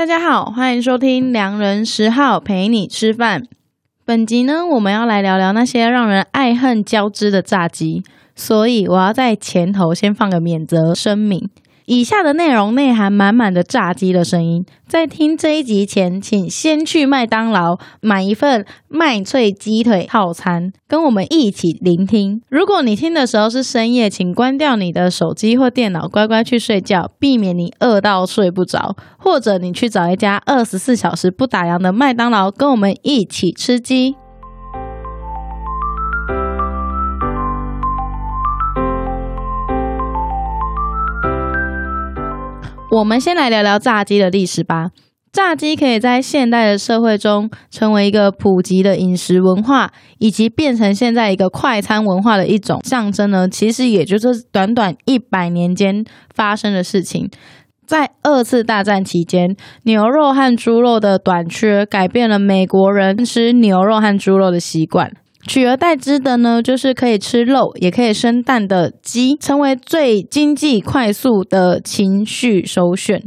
大家好，欢迎收听良人十号陪你吃饭。本集呢，我们要来聊聊那些让人爱恨交织的炸鸡，所以我要在前头先放个免责声明。以下的内容内含满满的炸鸡的声音，在听这一集前，请先去麦当劳买一份麦脆鸡腿套餐，跟我们一起聆听。如果你听的时候是深夜，请关掉你的手机或电脑，乖乖去睡觉，避免你饿到睡不着。或者你去找一家二十四小时不打烊的麦当劳，跟我们一起吃鸡。我们先来聊聊炸鸡的历史吧。炸鸡可以在现代的社会中成为一个普及的饮食文化，以及变成现在一个快餐文化的一种象征呢，其实也就是短短一百年间发生的事情。在二次大战期间，牛肉和猪肉的短缺改变了美国人吃牛肉和猪肉的习惯。取而代之的呢，就是可以吃肉也可以生蛋的鸡，成为最经济快速的情绪首选。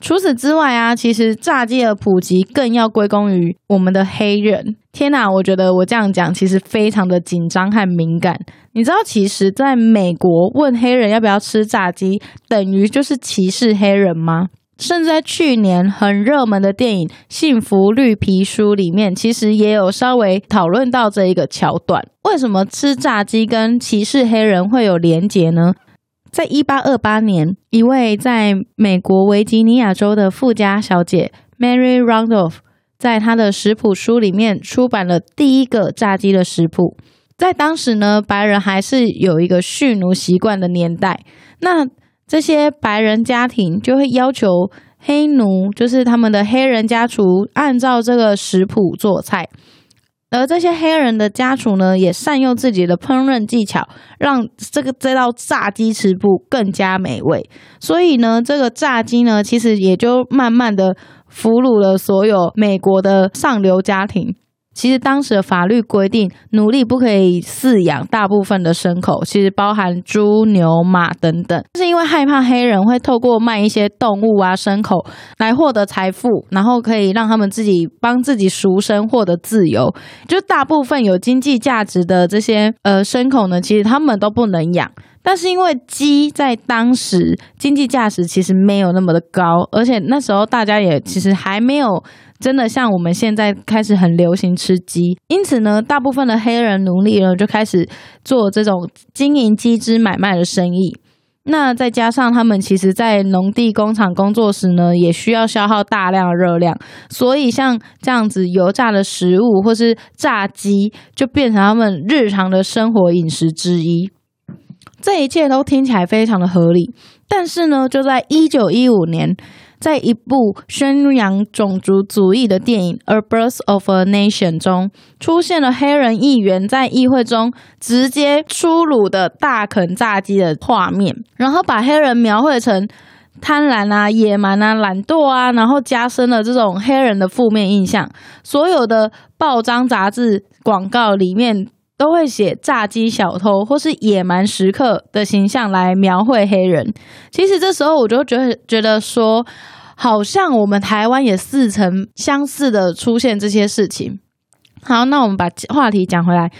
除此之外啊，其实炸鸡的普及更要归功于我们的黑人。天哪，我觉得我这样讲其实非常的紧张和敏感。你知道，其实在美国问黑人要不要吃炸鸡，等于就是歧视黑人吗？甚至在去年很热门的电影《幸福绿皮书》里面，其实也有稍微讨论到这一个桥段。为什么吃炸鸡跟歧视黑人会有连结呢？在一八二八年，一位在美国维吉尼亚州的富家小姐 Mary Randolph，在她的食谱书里面出版了第一个炸鸡的食谱。在当时呢，白人还是有一个蓄奴习惯的年代。那这些白人家庭就会要求黑奴，就是他们的黑人家厨，按照这个食谱做菜。而这些黑人的家厨呢，也善用自己的烹饪技巧，让这个这道炸鸡食谱更加美味。所以呢，这个炸鸡呢，其实也就慢慢的俘虏了所有美国的上流家庭。其实当时的法律规定，奴隶不可以饲养大部分的牲口，其实包含猪、牛、马等等。是因为害怕黑人会透过卖一些动物啊、牲口来获得财富，然后可以让他们自己帮自己赎身，获得自由。就大部分有经济价值的这些呃牲口呢，其实他们都不能养。但是因为鸡在当时经济价值其实没有那么的高，而且那时候大家也其实还没有。真的像我们现在开始很流行吃鸡，因此呢，大部分的黑人奴隶呢就开始做这种经营鸡只买卖的生意。那再加上他们其实，在农地工厂工作时呢，也需要消耗大量的热量，所以像这样子油炸的食物或是炸鸡，就变成他们日常的生活饮食之一。这一切都听起来非常的合理，但是呢，就在一九一五年。在一部宣扬种族主义的电影《A Birth of a Nation》中，出现了黑人议员在议会中直接粗鲁的大啃炸鸡的画面，然后把黑人描绘成贪婪啊、野蛮啊、懒惰啊，然后加深了这种黑人的负面印象。所有的报章杂志广告里面都会写炸鸡小偷或是野蛮食客的形象来描绘黑人。其实这时候我就觉得觉得说。好像我们台湾也似曾相似的出现这些事情。好，那我们把话题讲回来。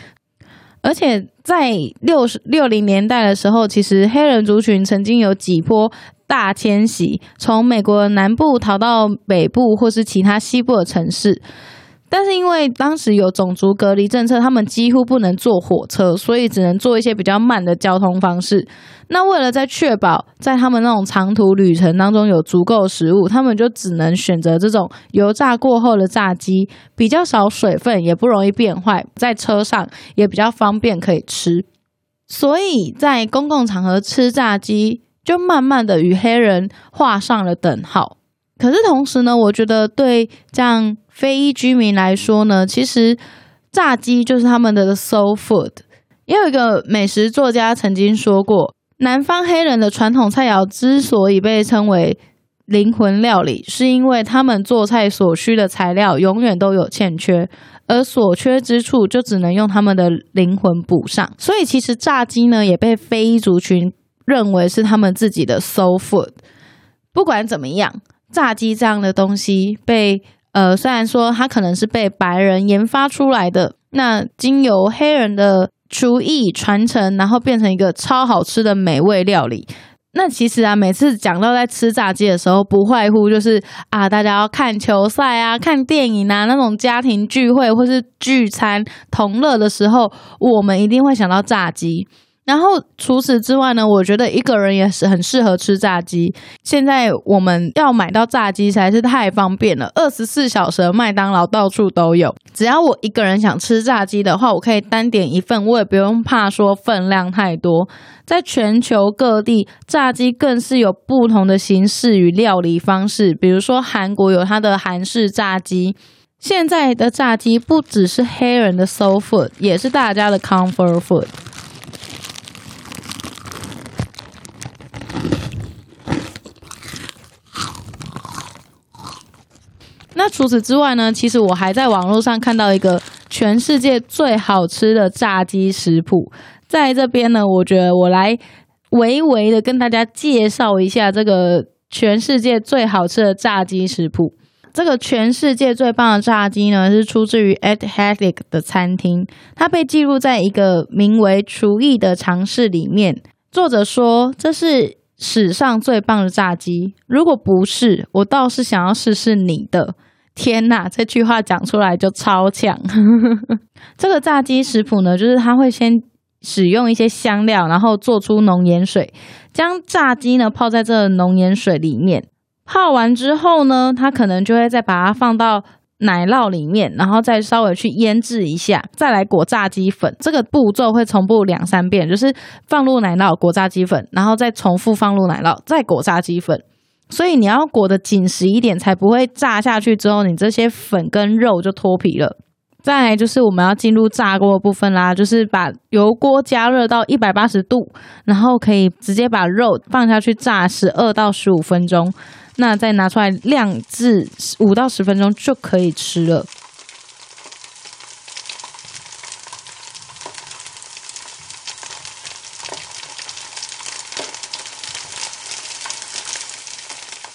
而且在六十六零年代的时候，其实黑人族群曾经有几波大迁徙，从美国南部逃到北部或是其他西部的城市。但是因为当时有种族隔离政策，他们几乎不能坐火车，所以只能坐一些比较慢的交通方式。那为了在确保在他们那种长途旅程当中有足够食物，他们就只能选择这种油炸过后的炸鸡，比较少水分，也不容易变坏，在车上也比较方便可以吃。所以在公共场合吃炸鸡，就慢慢的与黑人画上了等号。可是同时呢，我觉得对这样非裔居民来说呢，其实炸鸡就是他们的 soul food。也有一个美食作家曾经说过，南方黑人的传统菜肴之所以被称为灵魂料理，是因为他们做菜所需的材料永远都有欠缺，而所缺之处就只能用他们的灵魂补上。所以其实炸鸡呢，也被非裔族群认为是他们自己的 soul food。不管怎么样。炸鸡这样的东西被呃，虽然说它可能是被白人研发出来的，那经由黑人的厨艺传承，然后变成一个超好吃的美味料理。那其实啊，每次讲到在吃炸鸡的时候，不外乎就是啊，大家要看球赛啊、看电影啊，那种家庭聚会或是聚餐同乐的时候，我们一定会想到炸鸡。然后除此之外呢，我觉得一个人也是很适合吃炸鸡。现在我们要买到炸鸡实在是太方便了，二十四小时的麦当劳到处都有。只要我一个人想吃炸鸡的话，我可以单点一份，我也不用怕说分量太多。在全球各地，炸鸡更是有不同的形式与料理方式。比如说韩国有它的韩式炸鸡，现在的炸鸡不只是黑人的 soul food，也是大家的 comfort food。那除此之外呢？其实我还在网络上看到一个全世界最好吃的炸鸡食谱，在这边呢，我觉得我来微微的跟大家介绍一下这个全世界最好吃的炸鸡食谱。这个全世界最棒的炸鸡呢，是出自于 Ed Hattick 的餐厅，它被记录在一个名为《厨艺的尝试》里面。作者说，这是史上最棒的炸鸡。如果不是，我倒是想要试试你的。天呐，这句话讲出来就超强。这个炸鸡食谱呢，就是它会先使用一些香料，然后做出浓盐水，将炸鸡呢泡在这浓盐水里面。泡完之后呢，他可能就会再把它放到。奶酪里面，然后再稍微去腌制一下，再来裹炸鸡粉。这个步骤会重复两三遍，就是放入奶酪，裹炸鸡粉，然后再重复放入奶酪，再裹炸鸡粉。所以你要裹得紧实一点，才不会炸下去之后，你这些粉跟肉就脱皮了。再来就是我们要进入炸锅的部分啦，就是把油锅加热到一百八十度，然后可以直接把肉放下去炸十二到十五分钟。那再拿出来晾至五到十分钟就可以吃了。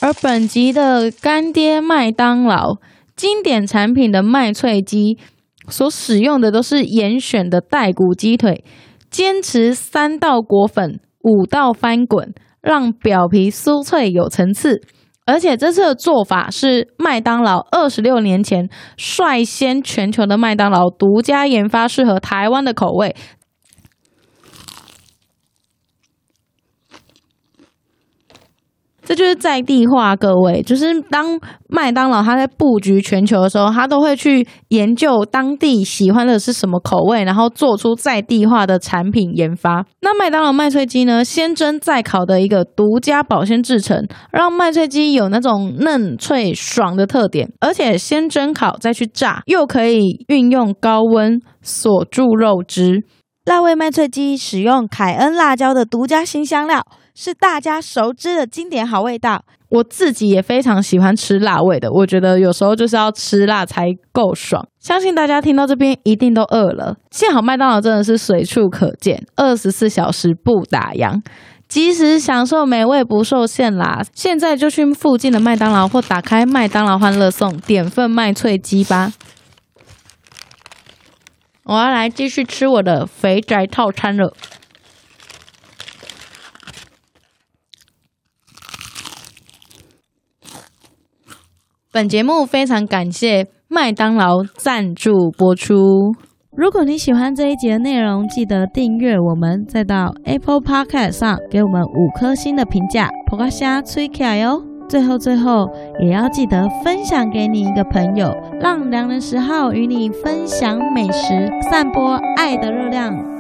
而本集的干爹麦当劳经典产品的麦脆鸡，所使用的都是严选的带骨鸡腿，坚持三道裹粉，五道翻滚，让表皮酥脆有层次。而且这次的做法是麦当劳二十六年前率先全球的麦当劳独家研发，适合台湾的口味。这就是在地化，各位，就是当麦当劳它在布局全球的时候，它都会去研究当地喜欢的是什么口味，然后做出在地化的产品研发。那麦当劳麦脆鸡呢，先蒸再烤的一个独家保鲜制成，让麦脆鸡有那种嫩脆爽的特点，而且先蒸烤再去炸，又可以运用高温锁住肉汁。辣味麦脆鸡使用凯恩辣椒的独家新香料。是大家熟知的经典好味道，我自己也非常喜欢吃辣味的。我觉得有时候就是要吃辣才够爽。相信大家听到这边一定都饿了。幸好麦当劳真的是随处可见，二十四小时不打烊，即时享受美味不受限啦。现在就去附近的麦当劳或打开麦当劳欢乐送，点份麦脆鸡吧。我要来继续吃我的肥宅套餐了。本节目非常感谢麦当劳赞助播出。如果你喜欢这一集的内容，记得订阅我们，再到 Apple Podcast 上给我们五颗星的评价，噗咖虾吹起来哟。最后最后，也要记得分享给你一个朋友，让良人十号与你分享美食，散播爱的热量。